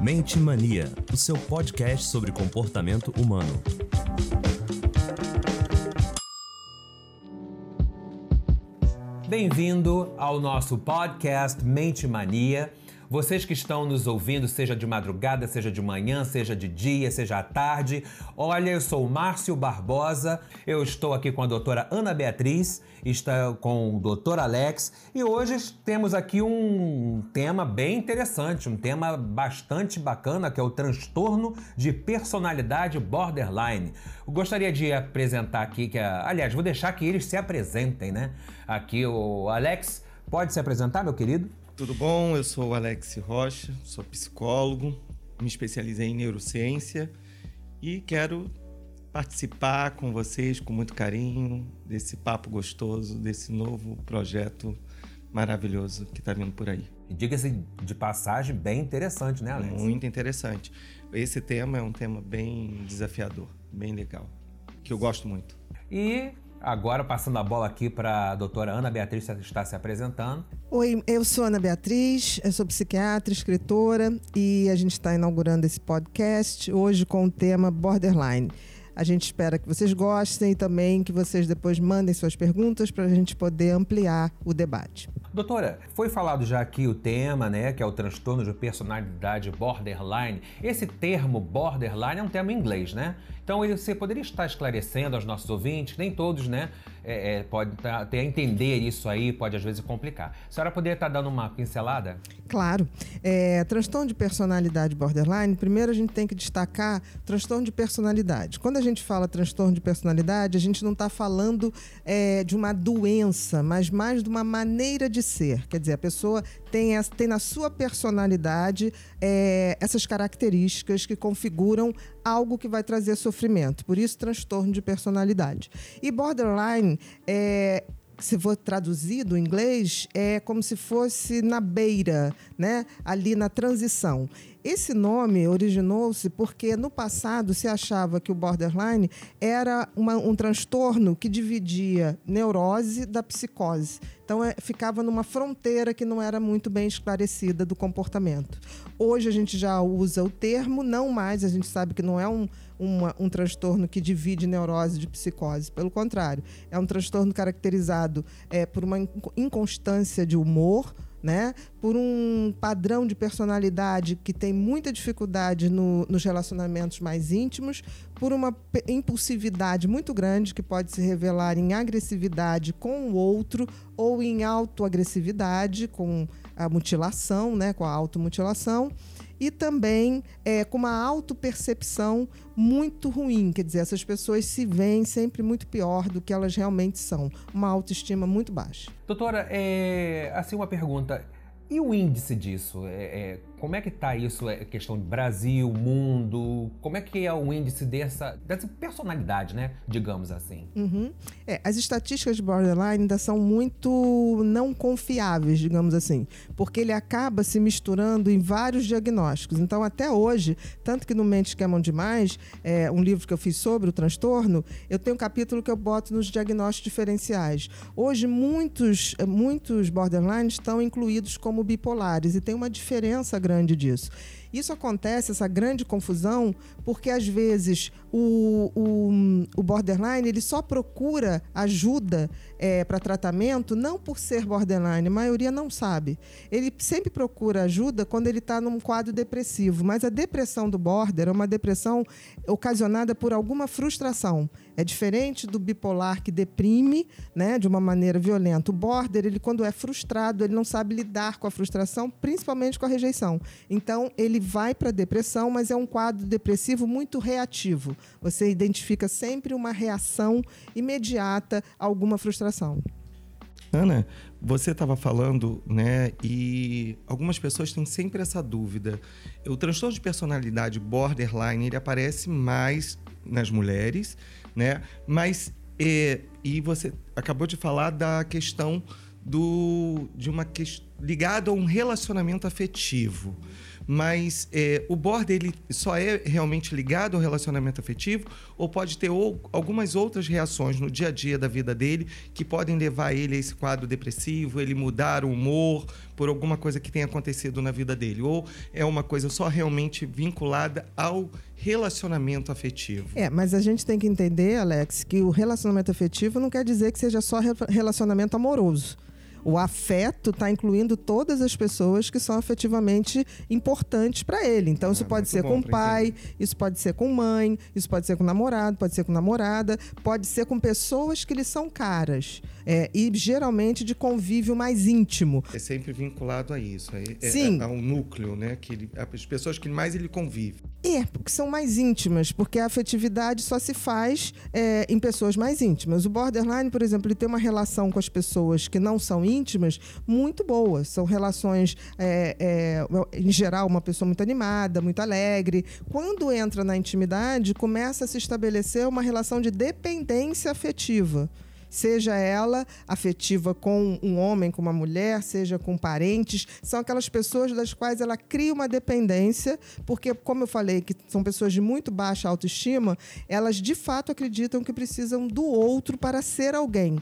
Mente Mania, o seu podcast sobre comportamento humano. Bem-vindo ao nosso podcast Mente Mania. Vocês que estão nos ouvindo, seja de madrugada, seja de manhã, seja de dia, seja à tarde. Olha, eu sou o Márcio Barbosa, eu estou aqui com a doutora Ana Beatriz, está com o doutor Alex e hoje temos aqui um tema bem interessante, um tema bastante bacana que é o transtorno de personalidade borderline. Eu gostaria de apresentar aqui, que aliás, vou deixar que eles se apresentem, né? Aqui o Alex, pode se apresentar, meu querido? Tudo bom? Eu sou o Alex Rocha, sou psicólogo, me especializei em neurociência e quero participar com vocês com muito carinho desse papo gostoso, desse novo projeto maravilhoso que está vindo por aí. Diga-se de passagem, bem interessante, né, Alex? Muito interessante. Esse tema é um tema bem desafiador, bem legal, que eu gosto muito. E Agora, passando a bola aqui para a doutora Ana Beatriz, que está se apresentando. Oi, eu sou Ana Beatriz, eu sou psiquiatra, escritora e a gente está inaugurando esse podcast hoje com o tema Borderline. A gente espera que vocês gostem e também que vocês depois mandem suas perguntas para a gente poder ampliar o debate. Doutora, foi falado já aqui o tema, né, que é o transtorno de personalidade borderline. Esse termo borderline é um termo em inglês, né? Então você poderia estar esclarecendo aos nossos ouvintes, nem todos, né, é, é, pode ter a entender isso aí, pode às vezes complicar. A senhora poderia estar dando uma pincelada? Claro. É, transtorno de personalidade borderline, primeiro a gente tem que destacar transtorno de personalidade. Quando a gente fala transtorno de personalidade, a gente não está falando é, de uma doença, mas mais de uma maneira de ser. Quer dizer, a pessoa tem, tem na sua personalidade é, essas características que configuram algo que vai trazer sofrimento. Por isso, transtorno de personalidade. E borderline é, se for traduzido em inglês, é como se fosse na beira, né? ali na transição. Esse nome originou-se porque no passado se achava que o borderline era uma, um transtorno que dividia neurose da psicose. Então é, ficava numa fronteira que não era muito bem esclarecida do comportamento. Hoje a gente já usa o termo, não mais, a gente sabe que não é um, uma, um transtorno que divide neurose de psicose. Pelo contrário, é um transtorno caracterizado é, por uma inconstância de humor né? Por um padrão de personalidade que tem muita dificuldade no, nos relacionamentos mais íntimos, por uma impulsividade muito grande que pode se revelar em agressividade com o outro ou em autoagressividade com a mutilação, né? Com a automutilação e também é, com uma autopercepção muito ruim. Quer dizer, essas pessoas se veem sempre muito pior do que elas realmente são. Uma autoestima muito baixa. Doutora, é, assim, uma pergunta. E o índice disso? É, é, como é que está isso? É questão de Brasil, mundo? Como é que é o índice dessa, dessa personalidade, né? Digamos assim. Uhum. É, as estatísticas de borderline ainda são muito não confiáveis, digamos assim, porque ele acaba se misturando em vários diagnósticos. Então, até hoje, tanto que no Mentes que Amam Demais, é, um livro que eu fiz sobre o transtorno, eu tenho um capítulo que eu boto nos diagnósticos diferenciais. Hoje, muitos, muitos borderlines estão incluídos como bipolares e tem uma diferença grande grande disso. Isso acontece, essa grande confusão, porque às vezes o, o, o borderline ele só procura ajuda é, para tratamento não por ser borderline, a maioria não sabe. Ele sempre procura ajuda quando ele está num quadro depressivo, mas a depressão do border é uma depressão ocasionada por alguma frustração. É diferente do bipolar que deprime, né, de uma maneira violenta. O border, ele quando é frustrado, ele não sabe lidar com a frustração, principalmente com a rejeição. Então, ele vai para a depressão, mas é um quadro depressivo muito reativo. Você identifica sempre uma reação imediata a alguma frustração. Ana, você estava falando, né? E algumas pessoas têm sempre essa dúvida. O transtorno de personalidade borderline ele aparece mais nas mulheres, né? Mas e, e você acabou de falar da questão do de uma ligado a um relacionamento afetivo. Mas é, o border ele só é realmente ligado ao relacionamento afetivo ou pode ter ou, algumas outras reações no dia a dia da vida dele que podem levar ele a esse quadro depressivo, ele mudar o humor por alguma coisa que tenha acontecido na vida dele? Ou é uma coisa só realmente vinculada ao relacionamento afetivo? É, mas a gente tem que entender, Alex, que o relacionamento afetivo não quer dizer que seja só relacionamento amoroso. O afeto está incluindo todas as pessoas que são afetivamente importantes para ele. Então, isso ah, pode ser com o pai, isso pode ser com mãe, isso pode ser com namorado, pode ser com namorada, pode ser com pessoas que lhe são caras. É, e geralmente de convívio mais íntimo. É sempre vinculado a isso, é, é Sim. É, ao núcleo, né? Que ele, as pessoas que mais ele convive. É, porque são mais íntimas, porque a afetividade só se faz é, em pessoas mais íntimas. O borderline, por exemplo, ele tem uma relação com as pessoas que não são íntimas muito boa. São relações, é, é, em geral, uma pessoa muito animada, muito alegre. Quando entra na intimidade, começa a se estabelecer uma relação de dependência afetiva seja ela afetiva com um homem, com uma mulher, seja com parentes, são aquelas pessoas das quais ela cria uma dependência, porque, como eu falei, que são pessoas de muito baixa autoestima, elas de fato acreditam que precisam do outro para ser alguém.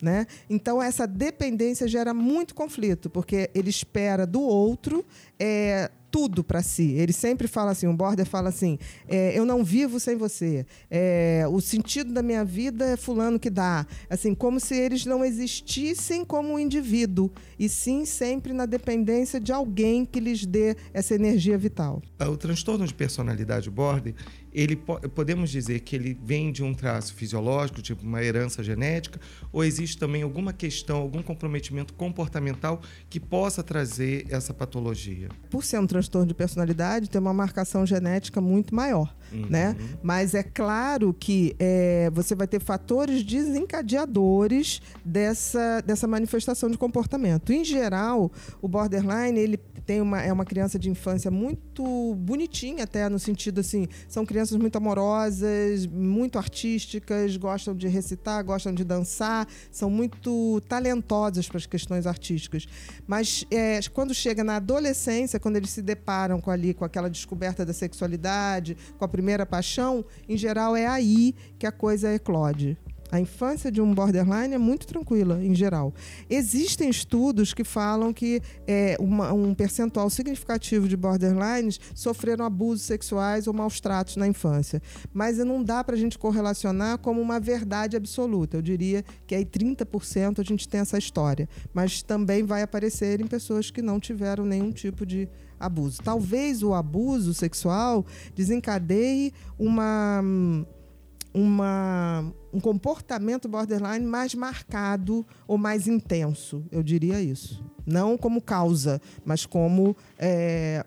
Né? Então, essa dependência gera muito conflito, porque ele espera do outro é, tudo para si. Ele sempre fala assim, o Border fala assim, é, eu não vivo sem você. É, o sentido da minha vida é fulano que dá. Assim, como se eles não existissem como um indivíduo, e sim sempre na dependência de alguém que lhes dê essa energia vital. O transtorno de personalidade Border, ele podemos dizer que ele vem de um traço fisiológico, tipo uma herança genética, ou existe também alguma questão, algum comprometimento comportamental que possa trazer essa patologia? Por ser um transtorno de personalidade, tem uma marcação genética muito maior, uhum. né? Mas é claro que é, você vai ter fatores desencadeadores dessa, dessa manifestação de comportamento. Em geral, o borderline ele tem uma, é uma criança de infância muito bonitinha, até no sentido assim, são crianças muito amorosas, muito artísticas, gostam de recitar, gostam de dançar, são muito talentosas para as questões artísticas. Mas é, quando chega na adolescência, quando eles se deparam com ali com aquela descoberta da sexualidade, com a primeira paixão, em geral é aí que a coisa eclode. A infância de um borderline é muito tranquila, em geral. Existem estudos que falam que é, uma, um percentual significativo de borderlines sofreram abusos sexuais ou maus tratos na infância. Mas não dá para a gente correlacionar como uma verdade absoluta. Eu diria que aí 30% a gente tem essa história. Mas também vai aparecer em pessoas que não tiveram nenhum tipo de abuso. Talvez o abuso sexual desencadeie uma uma, um comportamento borderline mais marcado ou mais intenso, eu diria isso. Não como causa, mas como é,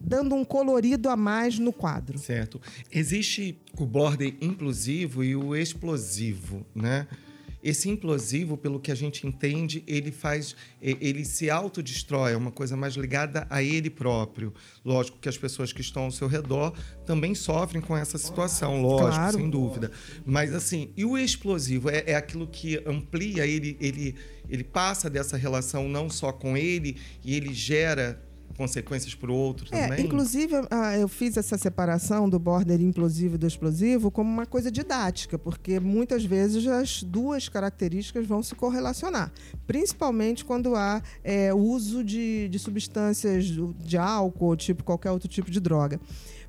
dando um colorido a mais no quadro. Certo. Existe o border inclusivo e o explosivo, né? Esse implosivo, pelo que a gente entende, ele faz, ele se autodestrói, é uma coisa mais ligada a ele próprio. Lógico que as pessoas que estão ao seu redor também sofrem com essa situação, lógico, claro. sem dúvida. Mas assim, e o explosivo é, é aquilo que amplia, ele, ele, ele passa dessa relação não só com ele, e ele gera consequências para o outro é, também? Inclusive, ah, eu fiz essa separação do border implosivo e do explosivo como uma coisa didática, porque muitas vezes as duas características vão se correlacionar, principalmente quando há é, uso de, de substâncias de álcool, tipo qualquer outro tipo de droga.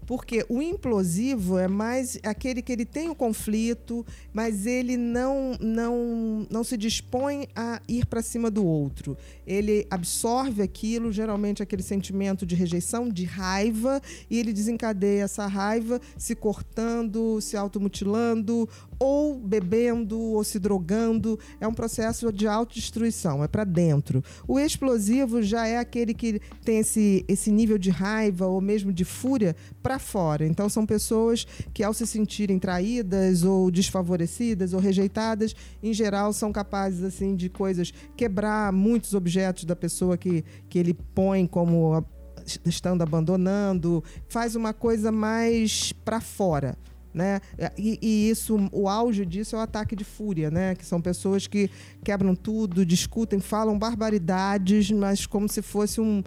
Porque o implosivo é mais aquele que ele tem o conflito, mas ele não, não, não se dispõe a ir para cima do outro. Ele absorve aquilo, geralmente aquele sentimento de rejeição, de raiva, e ele desencadeia essa raiva se cortando, se automutilando, ou bebendo, ou se drogando. É um processo de autodestruição, é para dentro. O explosivo já é aquele que tem esse, esse nível de raiva ou mesmo de fúria para fora. Então são pessoas que ao se sentirem traídas ou desfavorecidas ou rejeitadas, em geral são capazes assim de coisas quebrar muitos objetos da pessoa que, que ele põe como estando abandonando, faz uma coisa mais para fora. Né? E, e, isso, o auge disso é o ataque de fúria, né? Que são pessoas que quebram tudo, discutem, falam barbaridades, mas como se fosse um,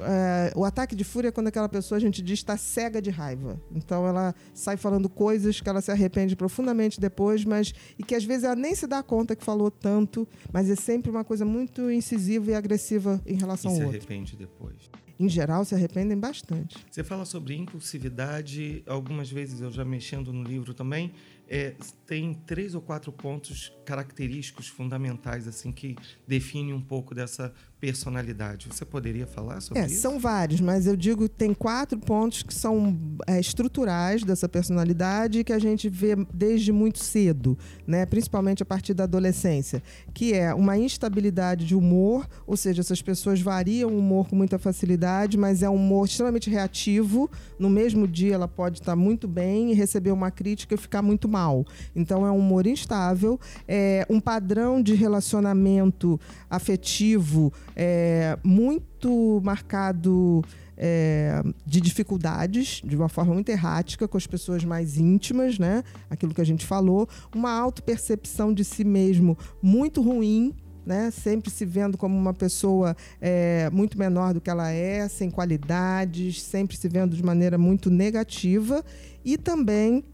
é, o ataque de fúria é quando aquela pessoa, a gente diz, está cega de raiva. Então ela sai falando coisas que ela se arrepende profundamente depois, mas e que às vezes ela nem se dá conta que falou tanto, mas é sempre uma coisa muito incisiva e agressiva em relação e ao se outro. arrepende depois. Em geral, se arrependem bastante. Você fala sobre impulsividade, algumas vezes eu já mexendo no livro também, é, tem três ou quatro pontos característicos fundamentais assim que definem um pouco dessa personalidade. Você poderia falar sobre É, isso? são vários, mas eu digo que tem quatro pontos que são é, estruturais dessa personalidade que a gente vê desde muito cedo, né? principalmente a partir da adolescência, que é uma instabilidade de humor, ou seja, essas pessoas variam o humor com muita facilidade, mas é um humor extremamente reativo. No mesmo dia ela pode estar muito bem e receber uma crítica e ficar muito mal. Então é um humor instável, é um padrão de relacionamento afetivo é, muito marcado é, de dificuldades, de uma forma muito errática, com as pessoas mais íntimas, né? Aquilo que a gente falou, uma autopercepção de si mesmo muito ruim. Né? Sempre se vendo como uma pessoa é, muito menor do que ela é, sem qualidades, sempre se vendo de maneira muito negativa e também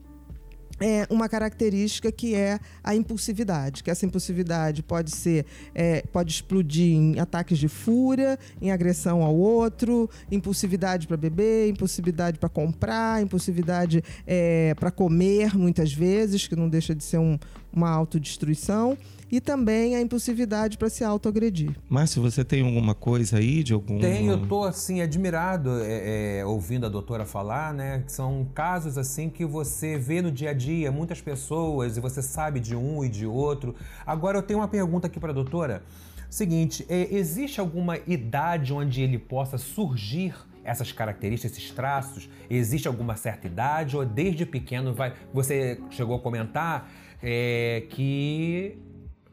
é uma característica que é a impulsividade, que essa impulsividade pode ser, é, pode explodir em ataques de fúria, em agressão ao outro, impulsividade para beber, impulsividade para comprar, impulsividade é, para comer, muitas vezes, que não deixa de ser um, uma autodestruição e também a impulsividade para se autoagredir. Márcio, você tem alguma coisa aí de algum. Tenho, eu tô assim, admirado é, é, ouvindo a doutora falar, né? Que são casos assim que você vê no dia a dia, muitas pessoas, e você sabe de um e de outro. Agora eu tenho uma pergunta aqui para a doutora. Seguinte, é, existe alguma idade onde ele possa surgir essas características, esses traços? Existe alguma certa idade ou desde pequeno vai? Você chegou a comentar é, que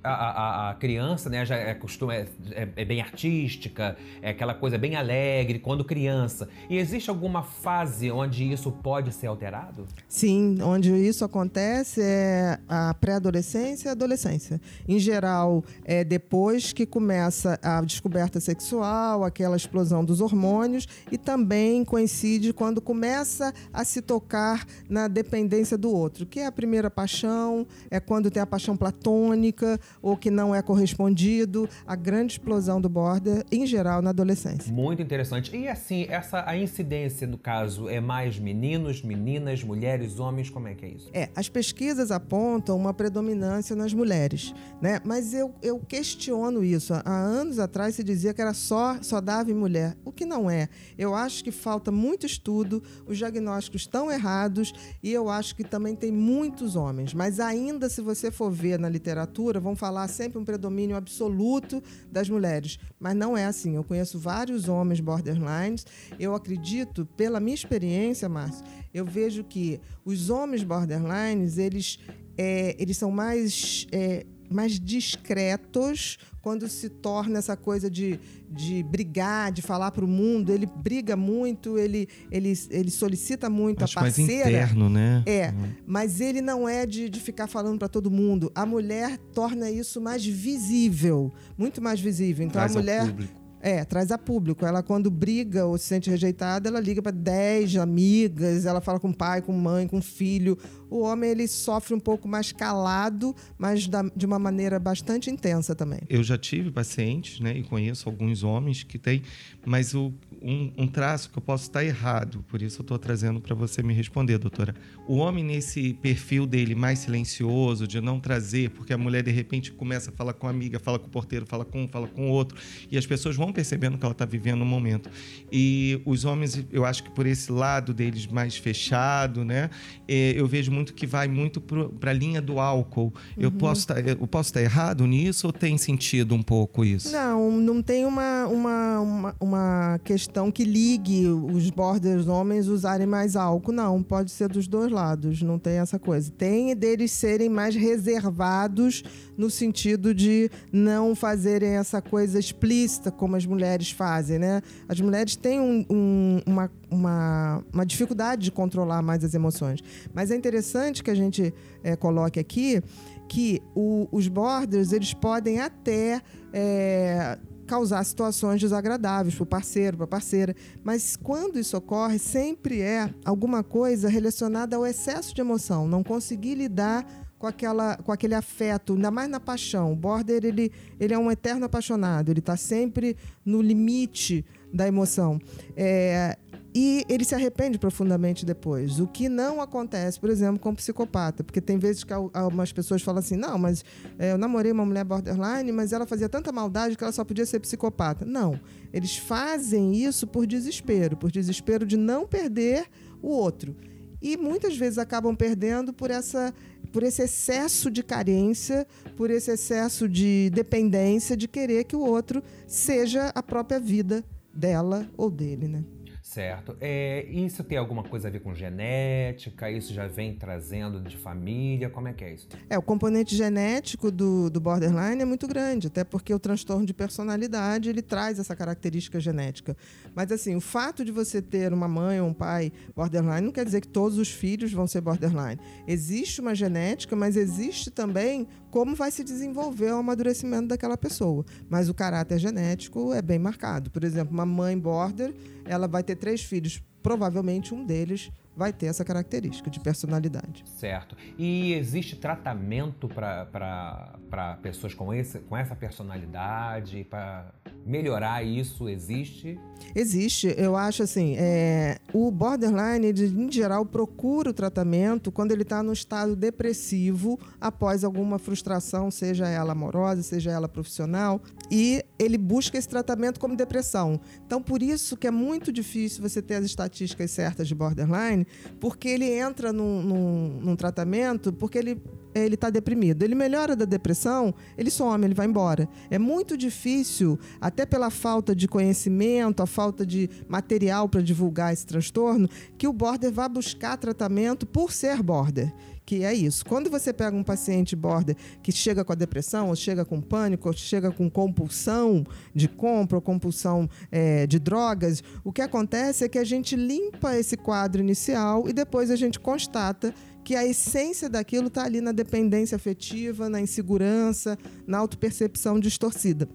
a, a, a, criança, né, já é, costuma, é, é, bem artística, é aquela coisa bem alegre quando criança. E existe alguma fase onde isso pode ser alterado? Sim, onde isso acontece é a pré-adolescência e a adolescência. Em geral, é depois que começa a descoberta sexual, aquela explosão dos hormônios, e também coincide quando começa a se tocar na dependência do outro, que é a primeira paixão, é quando tem a paixão platônica ou que não é correspondido, a grande explosão do border, em geral, na adolescência. Muito interessante. E assim, essa a incidência do caso é mais meninos, meninas, mulheres, homens, como é que é isso? É, as pesquisas apontam uma predominância nas mulheres, né? Mas eu, eu questiono isso. Há anos atrás se dizia que era só, só dava em mulher, o que não é. Eu acho que falta muito estudo, os diagnósticos estão errados e eu acho que também tem muitos homens. Mas ainda, se você for ver na literatura, vão falar sempre um predomínio absoluto das mulheres, mas não é assim. Eu conheço vários homens borderlines. Eu acredito, pela minha experiência, Márcio, eu vejo que os homens borderlines eles é, eles são mais é, mais discretos quando se torna essa coisa de, de brigar, de falar para o mundo. Ele briga muito, ele, ele, ele solicita muito Acho a parceira. mais interno, né? É, mas ele não é de, de ficar falando para todo mundo. A mulher torna isso mais visível, muito mais visível. Então Traz a mulher público. é, traz a público. Ela, quando briga ou se sente rejeitada, ela liga para 10 amigas, ela fala com pai, com mãe, com filho. O homem, ele sofre um pouco mais calado, mas da- de uma maneira bastante intensa também. Eu já tive pacientes, né, e conheço alguns homens que têm, mas o, um, um traço que eu posso estar errado, por isso eu estou trazendo para você me responder, doutora. O homem nesse perfil dele mais silencioso, de não trazer, porque a mulher de repente começa a falar com a amiga, fala com o porteiro, fala com um, fala com o outro, e as pessoas vão percebendo que ela está vivendo um momento. E os homens, eu acho que por esse lado deles mais fechado, né, eh, eu vejo muito que vai muito para a linha do álcool. Eu posso estar eu posso estar errado nisso ou tem sentido um pouco isso? Não, não tem uma, uma, uma, uma questão que ligue os borders homens usarem mais álcool. Não, pode ser dos dois lados, não tem essa coisa. Tem deles serem mais reservados no sentido de não fazerem essa coisa explícita como as mulheres fazem, né? As mulheres têm um- um- uma, uma, uma dificuldade de controlar mais as emoções. Mas é interessante que a gente eh, coloque aqui que o- os borders eles podem até é, causar situações desagradáveis para o parceiro, para a parceira. Mas quando isso ocorre, sempre é alguma coisa relacionada ao excesso de emoção, não conseguir lidar com, aquela, com aquele afeto, ainda mais na paixão. O border ele, ele é um eterno apaixonado, ele está sempre no limite da emoção. É, e ele se arrepende profundamente depois. O que não acontece, por exemplo, com o psicopata. Porque tem vezes que algumas pessoas falam assim: não, mas é, eu namorei uma mulher borderline, mas ela fazia tanta maldade que ela só podia ser psicopata. Não. Eles fazem isso por desespero por desespero de não perder o outro. E muitas vezes acabam perdendo por, essa, por esse excesso de carência, por esse excesso de dependência de querer que o outro seja a própria vida dela ou dele, né? Certo. É, isso tem alguma coisa a ver com genética? Isso já vem trazendo de família? Como é que é isso? É, o componente genético do, do borderline é muito grande, até porque o transtorno de personalidade ele traz essa característica genética. Mas assim, o fato de você ter uma mãe ou um pai borderline não quer dizer que todos os filhos vão ser borderline. Existe uma genética, mas existe também como vai se desenvolver o amadurecimento daquela pessoa. Mas o caráter genético é bem marcado. Por exemplo, uma mãe border, ela vai ter três filhos, provavelmente um deles vai ter essa característica de personalidade. Certo. E existe tratamento para pessoas com, esse, com essa personalidade, para melhorar isso? Existe? Existe. Eu acho assim, é, o borderline, ele, em geral, procura o tratamento quando ele está no estado depressivo após alguma frustração, seja ela amorosa, seja ela profissional, e ele busca esse tratamento como depressão. Então, por isso que é muito difícil você ter as estatísticas certas de borderline, porque ele entra num, num, num tratamento porque ele ele está deprimido. Ele melhora da depressão, ele some, ele vai embora. É muito difícil, até pela falta de conhecimento, a falta de material para divulgar esse transtorno, que o border vá buscar tratamento por ser border que é isso. Quando você pega um paciente border que chega com a depressão, ou chega com pânico, ou chega com compulsão de compra, ou compulsão é, de drogas, o que acontece é que a gente limpa esse quadro inicial e depois a gente constata que a essência daquilo está ali na dependência afetiva, na insegurança, na autopercepção distorcida.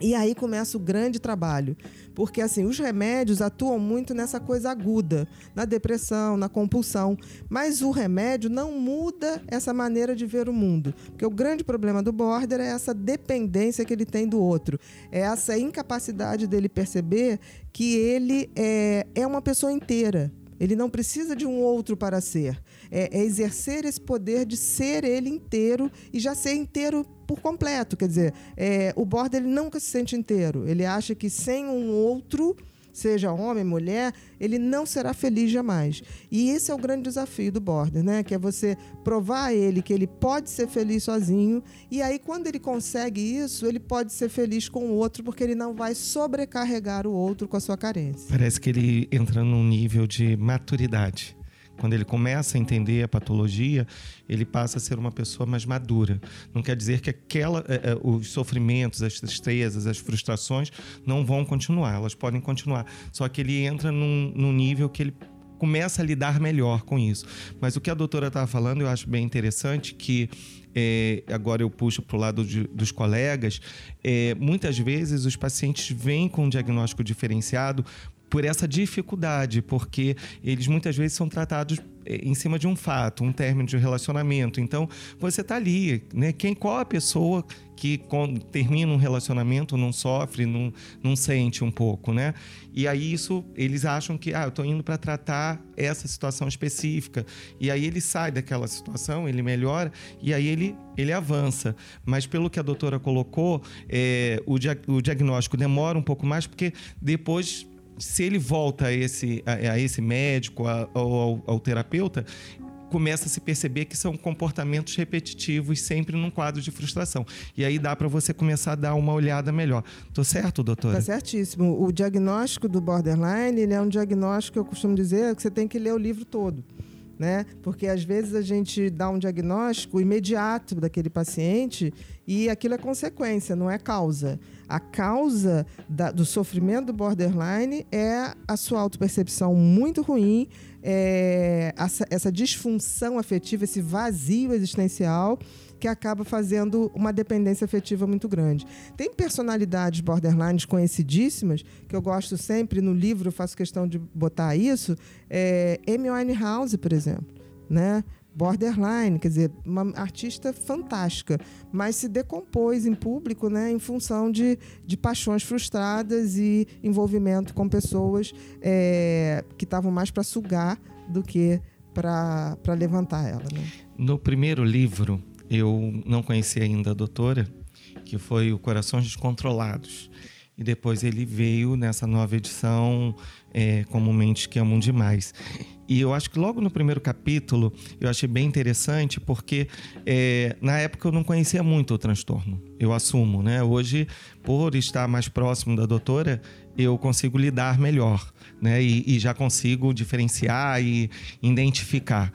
E aí começa o grande trabalho, porque assim, os remédios atuam muito nessa coisa aguda, na depressão, na compulsão, mas o remédio não muda essa maneira de ver o mundo, porque o grande problema do border é essa dependência que ele tem do outro, é essa incapacidade dele perceber que ele é, é uma pessoa inteira, ele não precisa de um outro para ser. É, é, exercer esse poder de ser ele inteiro e já ser inteiro por completo. Quer dizer, é, o border ele nunca se sente inteiro. Ele acha que sem um outro seja homem, mulher, ele não será feliz jamais. E esse é o grande desafio do border, né? Que é você provar a ele que ele pode ser feliz sozinho e aí quando ele consegue isso, ele pode ser feliz com o outro porque ele não vai sobrecarregar o outro com a sua carência. Parece que ele entra num nível de maturidade. Quando ele começa a entender a patologia, ele passa a ser uma pessoa mais madura. Não quer dizer que aquela, é, é, os sofrimentos, as tristezas, as frustrações não vão continuar, elas podem continuar. Só que ele entra num, num nível que ele começa a lidar melhor com isso. Mas o que a doutora estava falando, eu acho bem interessante que é, agora eu puxo para o lado de, dos colegas, é, muitas vezes os pacientes vêm com um diagnóstico diferenciado por essa dificuldade, porque eles muitas vezes são tratados eh, em cima de um fato, um término de relacionamento. Então, você está ali, né? Quem, qual a pessoa que termina um relacionamento não sofre, não, não sente um pouco, né? E aí isso, eles acham que, ah, eu estou indo para tratar essa situação específica. E aí ele sai daquela situação, ele melhora e aí ele, ele avança. Mas pelo que a doutora colocou, é, o, dia, o diagnóstico demora um pouco mais porque depois se ele volta a esse, a, a esse médico ou ao, ao terapeuta, começa a se perceber que são comportamentos repetitivos, sempre num quadro de frustração. E aí dá para você começar a dar uma olhada melhor. Tô certo, doutora? Tá certíssimo. O diagnóstico do borderline, ele é um diagnóstico que eu costumo dizer que você tem que ler o livro todo. Né? Porque às vezes a gente dá um diagnóstico imediato daquele paciente e aquilo é consequência, não é causa. A causa da, do sofrimento do borderline é a sua autopercepção muito ruim, é essa, essa disfunção afetiva, esse vazio existencial que acaba fazendo uma dependência afetiva muito grande. Tem personalidades borderlines conhecidíssimas, que eu gosto sempre, no livro faço questão de botar isso, é Amy Winehouse, por exemplo, né? borderline, quer dizer, uma artista fantástica, mas se decompôs em público né, em função de, de paixões frustradas e envolvimento com pessoas é, que estavam mais para sugar do que para levantar ela. Né? No primeiro livro, eu não conhecia ainda a doutora, que foi o Corações Descontrolados. E depois ele veio nessa nova edição, é, comumente que amam demais. E eu acho que logo no primeiro capítulo eu achei bem interessante porque é, na época eu não conhecia muito o transtorno. Eu assumo, né? Hoje, por estar mais próximo da doutora, eu consigo lidar melhor, né? E, e já consigo diferenciar e identificar.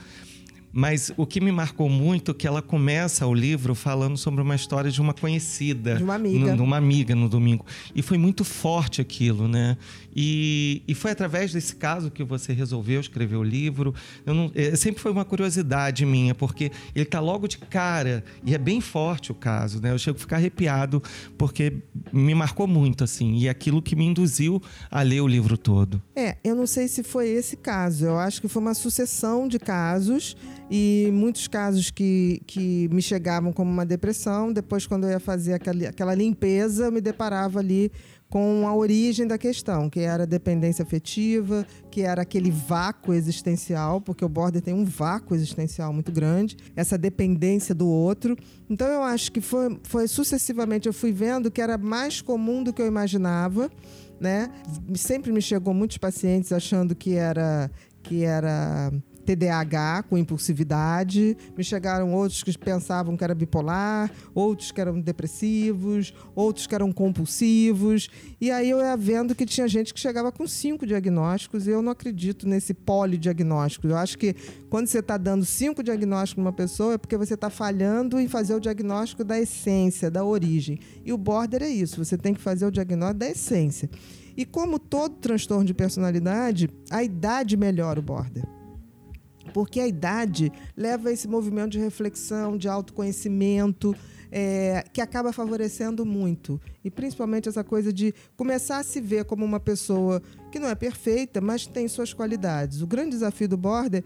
Mas o que me marcou muito é que ela começa o livro falando sobre uma história de uma conhecida. De uma amiga. De uma amiga no domingo. E foi muito forte aquilo, né? E, e foi através desse caso que você resolveu escrever o livro. Não, é, sempre foi uma curiosidade minha, porque ele está logo de cara e é bem forte o caso, né? Eu chego a ficar arrepiado porque me marcou muito, assim. E é aquilo que me induziu a ler o livro todo. É, eu não sei se foi esse caso. Eu acho que foi uma sucessão de casos e muitos casos que, que me chegavam como uma depressão. Depois, quando eu ia fazer aquela, aquela limpeza, eu me deparava ali com a origem da questão, que era dependência afetiva, que era aquele vácuo existencial, porque o border tem um vácuo existencial muito grande, essa dependência do outro. Então eu acho que foi, foi sucessivamente eu fui vendo que era mais comum do que eu imaginava, né? Sempre me chegou muitos pacientes achando que era que era TDAH com impulsividade, me chegaram outros que pensavam que era bipolar, outros que eram depressivos, outros que eram compulsivos. E aí eu ia vendo que tinha gente que chegava com cinco diagnósticos e eu não acredito nesse polidiagnóstico. Eu acho que quando você está dando cinco diagnósticos uma pessoa é porque você está falhando em fazer o diagnóstico da essência, da origem. E o border é isso, você tem que fazer o diagnóstico da essência. E como todo transtorno de personalidade, a idade melhora o border porque a idade leva a esse movimento de reflexão, de autoconhecimento, é, que acaba favorecendo muito. E principalmente essa coisa de começar a se ver como uma pessoa que não é perfeita, mas tem suas qualidades. O grande desafio do Border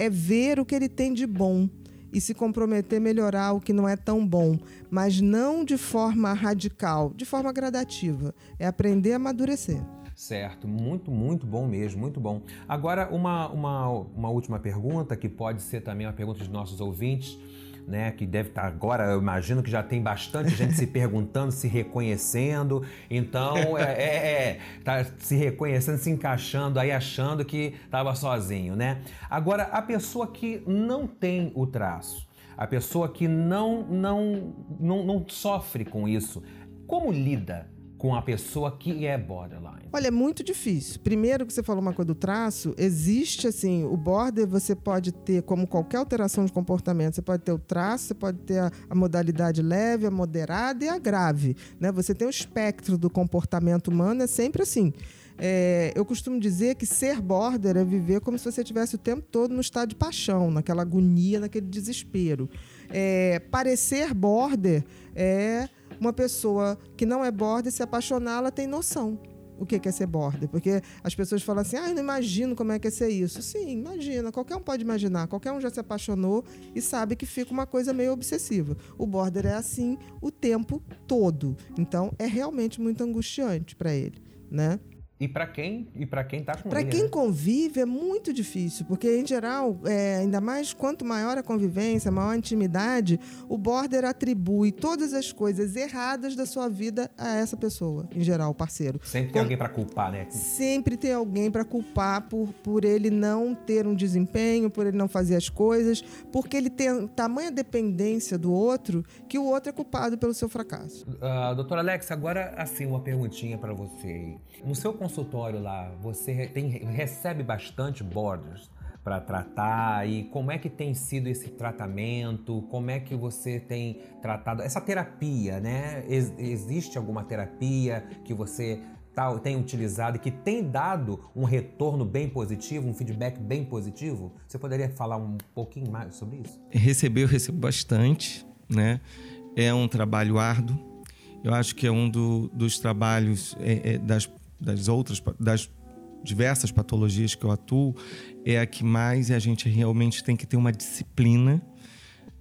é ver o que ele tem de bom e se comprometer a melhorar o que não é tão bom, mas não de forma radical, de forma gradativa. É aprender a amadurecer. Certo, muito, muito bom mesmo, muito bom. Agora, uma, uma, uma última pergunta, que pode ser também uma pergunta dos nossos ouvintes, né? Que deve estar agora, eu imagino que já tem bastante gente se perguntando, se reconhecendo. Então, é, é, é, tá se reconhecendo, se encaixando aí, achando que estava sozinho, né? Agora, a pessoa que não tem o traço, a pessoa que não, não, não, não sofre com isso, como lida? Com a pessoa que é borderline? Olha, é muito difícil. Primeiro que você falou uma coisa do traço, existe assim, o border você pode ter como qualquer alteração de comportamento, você pode ter o traço, você pode ter a, a modalidade leve, a moderada e a grave, né? Você tem o espectro do comportamento humano, é sempre assim. É, eu costumo dizer que ser border é viver como se você tivesse o tempo todo no estado de paixão, naquela agonia, naquele desespero. É, parecer border é uma pessoa que não é border se apaixonar, ela tem noção o que é ser border. Porque as pessoas falam assim, ah, eu não imagino como é que é ser isso. Sim, imagina, qualquer um pode imaginar, qualquer um já se apaixonou e sabe que fica uma coisa meio obsessiva. O border é assim o tempo todo. Então é realmente muito angustiante para ele, né? E para quem e para quem está com Para quem né? convive é muito difícil, porque em geral, é, ainda mais quanto maior a convivência, maior a intimidade, o border atribui todas as coisas erradas da sua vida a essa pessoa, em geral, o parceiro. Sempre tem alguém para culpar, né? Sempre tem alguém para culpar por, por ele não ter um desempenho, por ele não fazer as coisas, porque ele tem tamanha dependência do outro que o outro é culpado pelo seu fracasso. Uh, doutora Alex, agora assim uma perguntinha para você. No seu consultório lá, você tem, recebe bastante borders para tratar e como é que tem sido esse tratamento? Como é que você tem tratado essa terapia, né? Ex existe alguma terapia que você tá, tem utilizado e que tem dado um retorno bem positivo, um feedback bem positivo? Você poderia falar um pouquinho mais sobre isso? Receber, eu recebo bastante né? É um trabalho árduo. Eu acho que é um do, dos trabalhos é, é, das, das outras, das diversas patologias que eu atuo, é a que mais a gente realmente tem que ter uma disciplina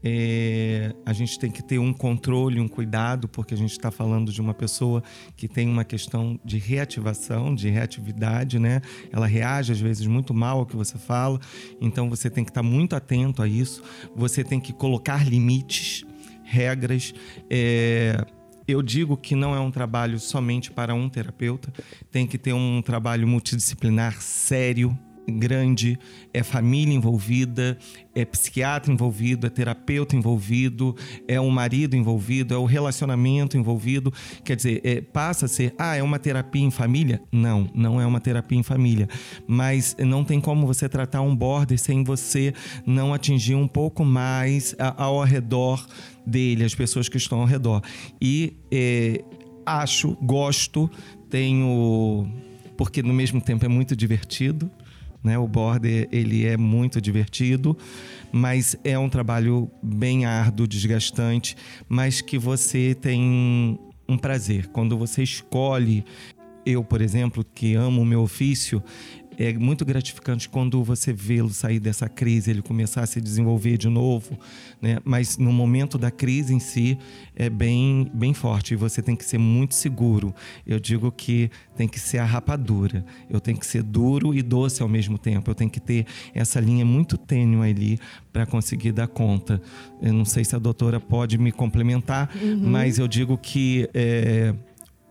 é, a gente tem que ter um controle, um cuidado, porque a gente está falando de uma pessoa que tem uma questão de reativação, de reatividade, né? Ela reage às vezes muito mal ao que você fala, então você tem que estar tá muito atento a isso. Você tem que colocar limites, regras. É, eu digo que não é um trabalho somente para um terapeuta, tem que ter um trabalho multidisciplinar sério, grande, é família envolvida, é psiquiatra envolvido, é terapeuta envolvido, é um marido envolvido, é o relacionamento envolvido. Quer dizer, é, passa a ser, ah, é uma terapia em família? Não, não é uma terapia em família. Mas não tem como você tratar um border sem você não atingir um pouco mais a, ao redor dele, as pessoas que estão ao redor. E é, acho, gosto, tenho. Porque no mesmo tempo é muito divertido né? O border ele é muito divertido, mas é um trabalho bem árduo, desgastante, mas que você tem um prazer. Quando você escolhe, eu, por exemplo, que amo o meu ofício, é muito gratificante quando você vê-lo sair dessa crise, ele começar a se desenvolver de novo, né? Mas no momento da crise em si é bem, bem forte e você tem que ser muito seguro. Eu digo que tem que ser a rapadura. Eu tenho que ser duro e doce ao mesmo tempo. Eu tenho que ter essa linha muito tênue ali para conseguir dar conta. Eu não sei se a doutora pode me complementar, uhum. mas eu digo que é,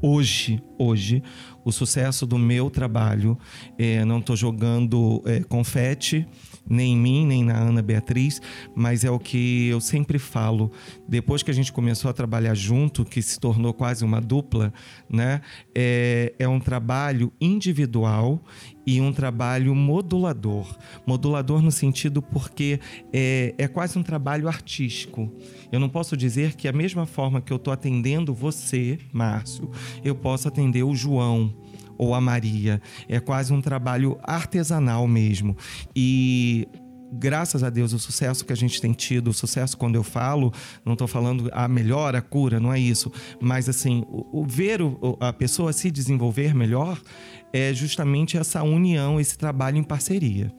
hoje, hoje, o sucesso do meu trabalho, é, não estou jogando é, confete, nem em mim, nem na Ana Beatriz, mas é o que eu sempre falo. Depois que a gente começou a trabalhar junto, que se tornou quase uma dupla, né? É, é um trabalho individual e um trabalho modulador. Modulador no sentido porque é, é quase um trabalho artístico. Eu não posso dizer que a mesma forma que eu estou atendendo você, Márcio, eu posso atender o João ou a Maria. É quase um trabalho artesanal mesmo. E graças a Deus, o sucesso que a gente tem tido, o sucesso quando eu falo, não estou falando a melhor, a cura, não é isso. Mas, assim, o, o ver o, a pessoa se desenvolver melhor é justamente essa união, esse trabalho em parceria.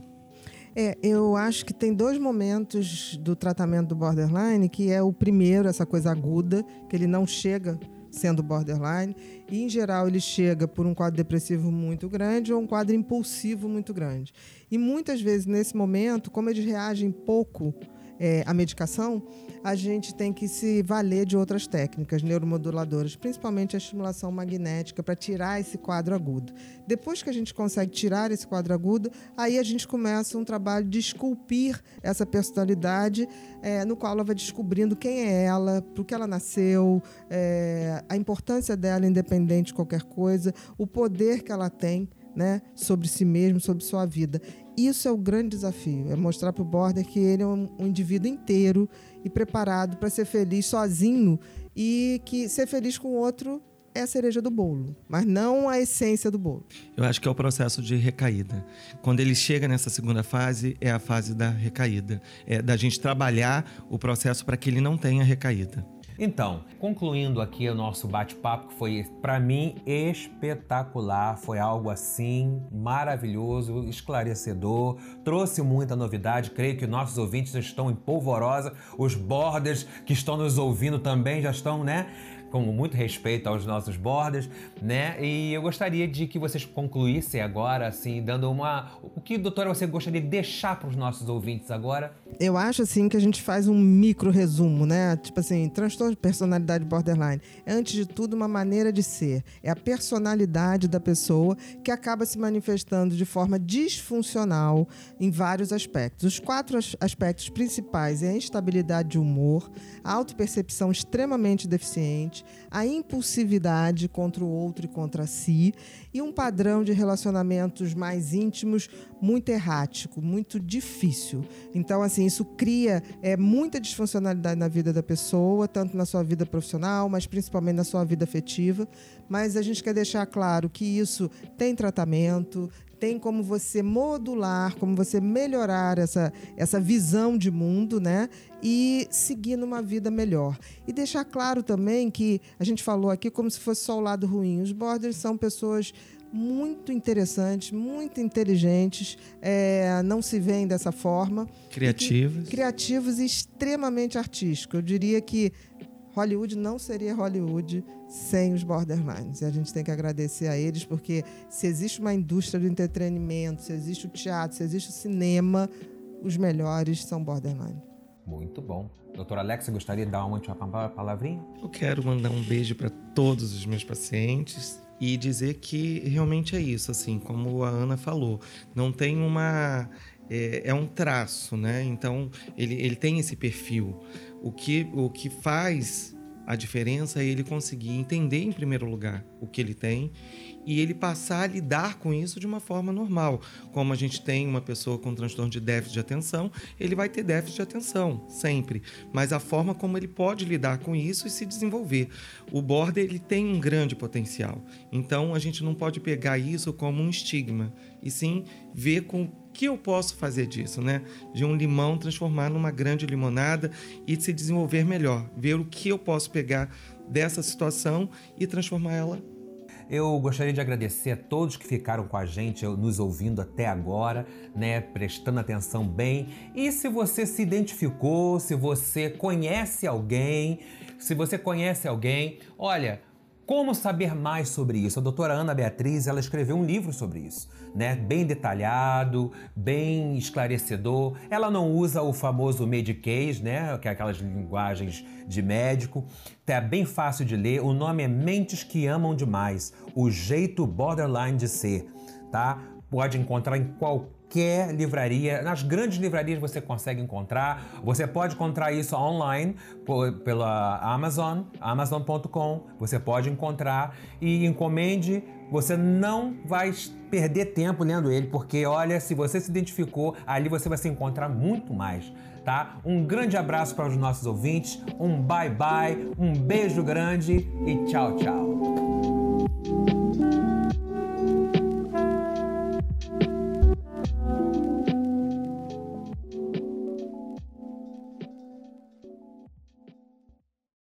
É, eu acho que tem dois momentos do tratamento do borderline, que é o primeiro, essa coisa aguda, que ele não chega sendo borderline, e em geral ele chega por um quadro depressivo muito grande ou um quadro impulsivo muito grande. E muitas vezes nesse momento, como eles reagem pouco é, à medicação, a gente tem que se valer de outras técnicas neuromoduladoras, principalmente a estimulação magnética, para tirar esse quadro agudo. Depois que a gente consegue tirar esse quadro agudo, aí a gente começa um trabalho de esculpir essa personalidade, é, no qual ela vai descobrindo quem é ela, por que ela nasceu, é, a importância dela, independente de qualquer coisa, o poder que ela tem né, sobre si mesmo, sobre sua vida. Isso é o grande desafio, é mostrar para o border que ele é um, um indivíduo inteiro e preparado para ser feliz sozinho e que ser feliz com o outro é a cereja do bolo, mas não a essência do bolo. Eu acho que é o processo de recaída. Quando ele chega nessa segunda fase, é a fase da recaída. É da gente trabalhar o processo para que ele não tenha recaída. Então, concluindo aqui o nosso bate-papo, que foi para mim espetacular, foi algo assim maravilhoso, esclarecedor, trouxe muita novidade. Creio que nossos ouvintes estão em polvorosa, os borders que estão nos ouvindo também já estão, né? Com muito respeito aos nossos borders, né? E eu gostaria de que vocês concluíssem agora, assim, dando uma. O que, doutora, você gostaria de deixar para os nossos ouvintes agora? Eu acho, assim, que a gente faz um micro resumo, né? Tipo assim, transtorno de personalidade borderline. É, antes de tudo, uma maneira de ser. É a personalidade da pessoa que acaba se manifestando de forma disfuncional em vários aspectos. Os quatro aspectos principais é a instabilidade de humor, a autopercepção extremamente deficiente, a impulsividade contra o outro e contra si, e um padrão de relacionamentos mais íntimos muito errático, muito difícil. Então, assim, isso cria é, muita disfuncionalidade na vida da pessoa, tanto na sua vida profissional, mas principalmente na sua vida afetiva. Mas a gente quer deixar claro que isso tem tratamento, tem como você modular, como você melhorar essa, essa visão de mundo, né? E seguir numa vida melhor. E deixar claro também que a gente falou aqui como se fosse só o lado ruim. Os borders são pessoas muito interessantes, muito inteligentes, é, não se veem dessa forma. Criativos. E criativos e extremamente artísticos. Eu diria que Hollywood não seria Hollywood sem os borderlines. E a gente tem que agradecer a eles, porque se existe uma indústria do entretenimento, se existe o teatro, se existe o cinema, os melhores são borderline. Muito bom. Doutora Alexa, gostaria de dar uma última palavrinha? Eu quero mandar um beijo para todos os meus pacientes e dizer que realmente é isso, assim, como a Ana falou, não tem uma é, é, um traço, né? Então ele, ele tem esse perfil. O que, o que faz a diferença é ele conseguir entender, em primeiro lugar, o que ele tem e ele passar a lidar com isso de uma forma normal. Como a gente tem uma pessoa com transtorno de déficit de atenção, ele vai ter déficit de atenção, sempre. Mas a forma como ele pode lidar com isso e se desenvolver. O border ele tem um grande potencial. Então a gente não pode pegar isso como um estigma, e sim ver com que eu posso fazer disso, né? De um limão transformar numa grande limonada e se desenvolver melhor, ver o que eu posso pegar dessa situação e transformar ela eu gostaria de agradecer a todos que ficaram com a gente, nos ouvindo até agora, né, prestando atenção bem. E se você se identificou, se você conhece alguém, se você conhece alguém, olha, como saber mais sobre isso? A doutora Ana Beatriz, ela escreveu um livro sobre isso, né? Bem detalhado, bem esclarecedor. Ela não usa o famoso medicase, né? Que é aquelas linguagens de médico. É bem fácil de ler. O nome é Mentes que Amam Demais. O jeito borderline de ser, tá? Pode encontrar em qualquer qualquer livraria, nas grandes livrarias você consegue encontrar. Você pode encontrar isso online pela Amazon, amazon.com. Você pode encontrar e encomende. Você não vai perder tempo lendo ele, porque olha, se você se identificou, ali você vai se encontrar muito mais. Tá? Um grande abraço para os nossos ouvintes, um bye bye, um beijo grande e tchau, tchau.